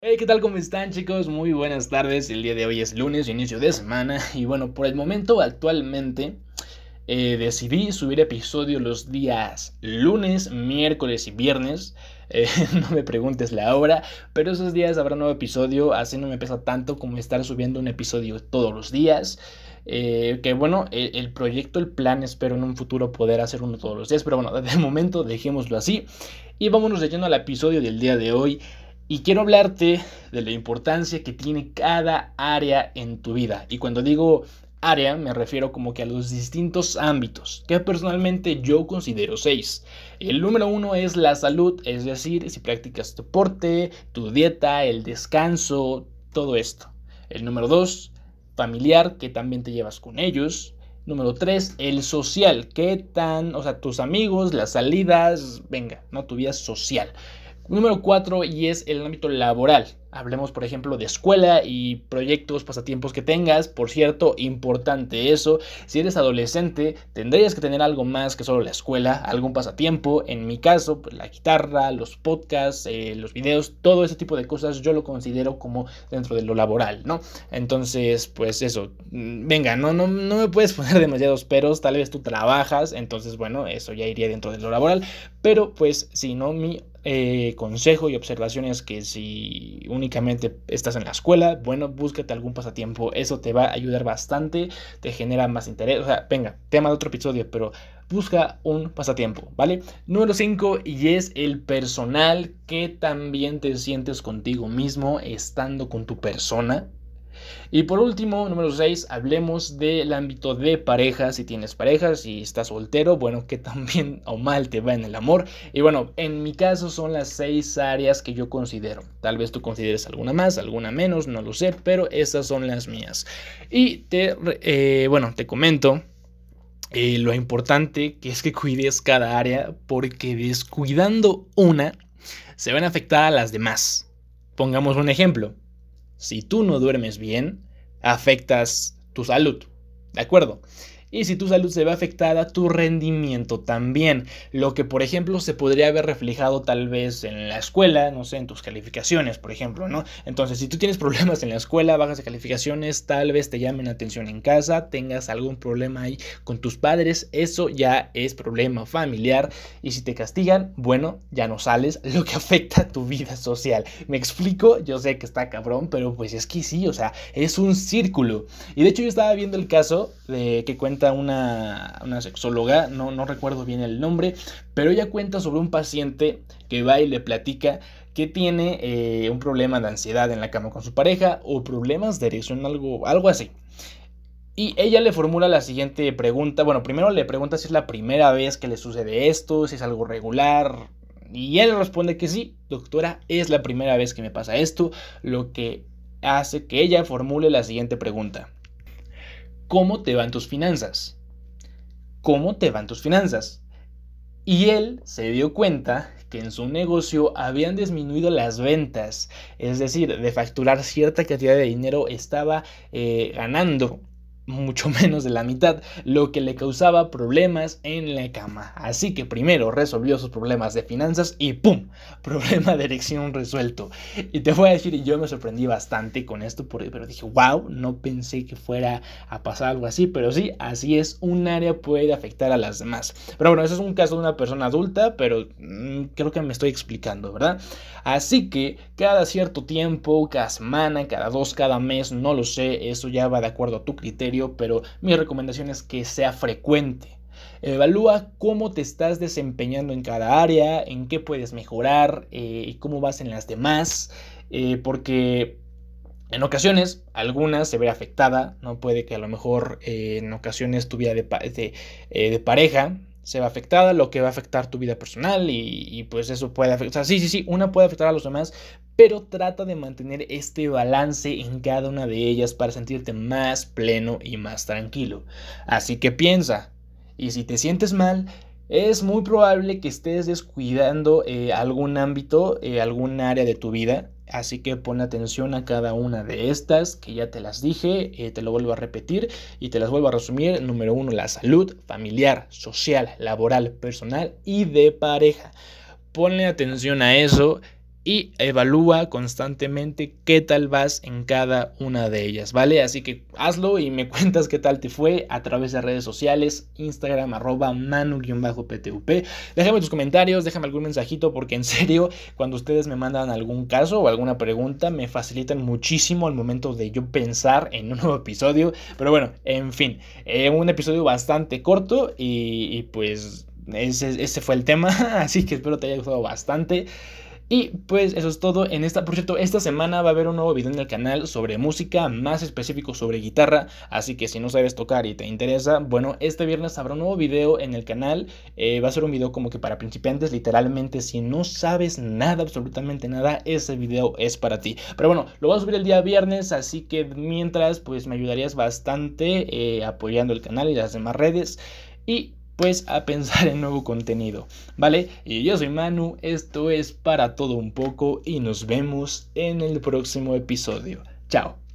Hey, ¿qué tal? ¿Cómo están chicos? Muy buenas tardes. El día de hoy es lunes, inicio de semana. Y bueno, por el momento actualmente eh, decidí subir episodio los días lunes, miércoles y viernes. Eh, no me preguntes la hora, pero esos días habrá un nuevo episodio. Así no me pesa tanto como estar subiendo un episodio todos los días. Eh, que bueno, el, el, proyecto, el plan, espero en un futuro poder hacer uno todos los días. Pero bueno, de momento dejémoslo así. Y vámonos leyendo al episodio del día de hoy. Y quiero hablarte de la importancia que tiene cada área en tu vida. Y cuando digo área me refiero como que a los distintos ámbitos, que personalmente yo considero seis. El número uno es la salud, es decir, si practicas deporte, tu dieta, el descanso, todo esto. El número dos, familiar, que también te llevas con ellos. Número tres, el social, qué tan, o sea, tus amigos, las salidas, venga, ¿no? Tu vida social. Número 4 y es el ámbito laboral. Hablemos, por ejemplo, de escuela y proyectos, pasatiempos que tengas. Por cierto, importante eso. Si eres adolescente, tendrías que tener algo más que solo la escuela, algún pasatiempo. En mi caso, pues, la guitarra, los podcasts, eh, los videos, todo ese tipo de cosas yo lo considero como dentro de lo laboral, ¿no? Entonces, pues eso. Mm, venga, no, no, no me puedes poner demasiados peros. Tal vez tú trabajas, entonces, bueno, eso ya iría dentro de lo laboral. Pero, pues, si no, mi eh, consejo y observaciones que si únicamente estás en la escuela, bueno, búscate algún pasatiempo, eso te va a ayudar bastante, te genera más interés, o sea, venga, tema de otro episodio, pero busca un pasatiempo, ¿vale? Número 5 y es el personal. Que también te sientes contigo mismo estando con tu persona, y por último, número 6, hablemos del ámbito de pareja. Si tienes pareja, si estás soltero, bueno, que también o mal te va en el amor. Y bueno, en mi caso son las 6 áreas que yo considero. Tal vez tú consideres alguna más, alguna menos, no lo sé, pero esas son las mías. Y te, eh, bueno, te comento. Eh, lo importante que es que cuides cada área porque descuidando una se van a afectar las demás. Pongamos un ejemplo si tú no duermes bien, afectas tu salud. ¿De acuerdo? Y si tu salud se ve afectada, tu rendimiento también. Lo que, por ejemplo, se podría haber reflejado tal vez en la escuela, no sé, en tus calificaciones, por ejemplo, ¿no? Entonces, si tú tienes problemas en la escuela, bajas de calificaciones, tal vez te llamen atención en casa, tengas algún problema ahí con tus padres, eso ya es problema familiar. Y si te castigan, bueno, ya no sales, lo que afecta a tu vida social. ¿Me explico? Yo sé que está cabrón, pero pues es que sí, o sea, es un círculo. Y de hecho yo estaba viendo el caso de que cuenta una, una sexóloga, no, no recuerdo bien el nombre, pero ella cuenta sobre un paciente que va y le platica que tiene eh, un problema de ansiedad en la cama con su pareja o problemas de erección, algo, algo así. Y ella le formula la siguiente pregunta. Bueno, primero le pregunta si es la primera vez que le sucede esto, si es algo regular. Y él responde que sí, doctora, es la primera vez que me pasa esto, lo que hace que ella formule la siguiente pregunta. ¿Cómo te van tus finanzas? ¿Cómo te van tus finanzas? Y él se dio cuenta que en su negocio habían disminuido las ventas, es decir, de facturar cierta cantidad de dinero estaba eh, ganando mucho menos de la mitad, lo que le causaba problemas en la cama. Así que primero resolvió sus problemas de finanzas y ¡pum! Problema de erección resuelto. Y te voy a decir, yo me sorprendí bastante con esto, pero dije, wow, no pensé que fuera a pasar algo así, pero sí, así es, un área puede afectar a las demás. Pero bueno, eso es un caso de una persona adulta, pero mm, creo que me estoy explicando, ¿verdad? Así que cada cierto tiempo, cada semana, cada dos, cada mes, no lo sé, eso ya va de acuerdo a tu criterio pero mi recomendación es que sea frecuente. Evalúa cómo te estás desempeñando en cada área, en qué puedes mejorar eh, y cómo vas en las demás, eh, porque en ocasiones, algunas se ve afectada, ¿no? Puede que a lo mejor eh, en ocasiones tu vida de, de, pareja se ve afectada, lo que va a afectar tu vida personal y, y pues eso puede afectar, o sea, sí, sí, sí, una puede afectar a los demás, pero trata de mantener este balance en cada una de ellas para sentirte más pleno y más tranquilo. Así que piensa, y si te sientes mal, es muy probable que estés descuidando eh, algún ámbito, eh, algún área de tu vida. Así que pon atención a cada una de estas, que ya te las dije, eh, te lo vuelvo a repetir y te las vuelvo a resumir. Número uno, la salud familiar, social, laboral, personal y de pareja. Ponle atención a eso y evalúa constantemente qué tal vas en cada una de ellas, ¿vale? Así que hazlo y me cuentas qué tal te fue a través de redes sociales, Instagram, arroba manu-ptup. Déjame tus comentarios, déjame algún mensajito porque en serio, cuando ustedes me mandan algún caso o alguna pregunta, me facilitan muchísimo al momento de yo pensar en un nuevo episodio. Pero bueno, en fin, eh, un episodio bastante corto y, pues ese, ese fue el tema, así que espero te haya gustado bastante. Y pues eso es todo en esta, por cierto, esta semana va a haber un nuevo video en el canal sobre música, más específico sobre guitarra, así que si no sabes tocar y te interesa, bueno, este viernes habrá un nuevo video en el canal, eh, va a ser un video como que para principiantes, literalmente, si no sabes nada, absolutamente nada, ese video es para ti. Pero bueno, lo voy a subir el día viernes, así que mientras, pues me ayudarías bastante eh, apoyando el canal y las demás redes. Y pues a pensar en nuevo contenido, ¿vale? Y yo soy Manu, esto es para todo un poco y nos vemos en el próximo episodio. Chao.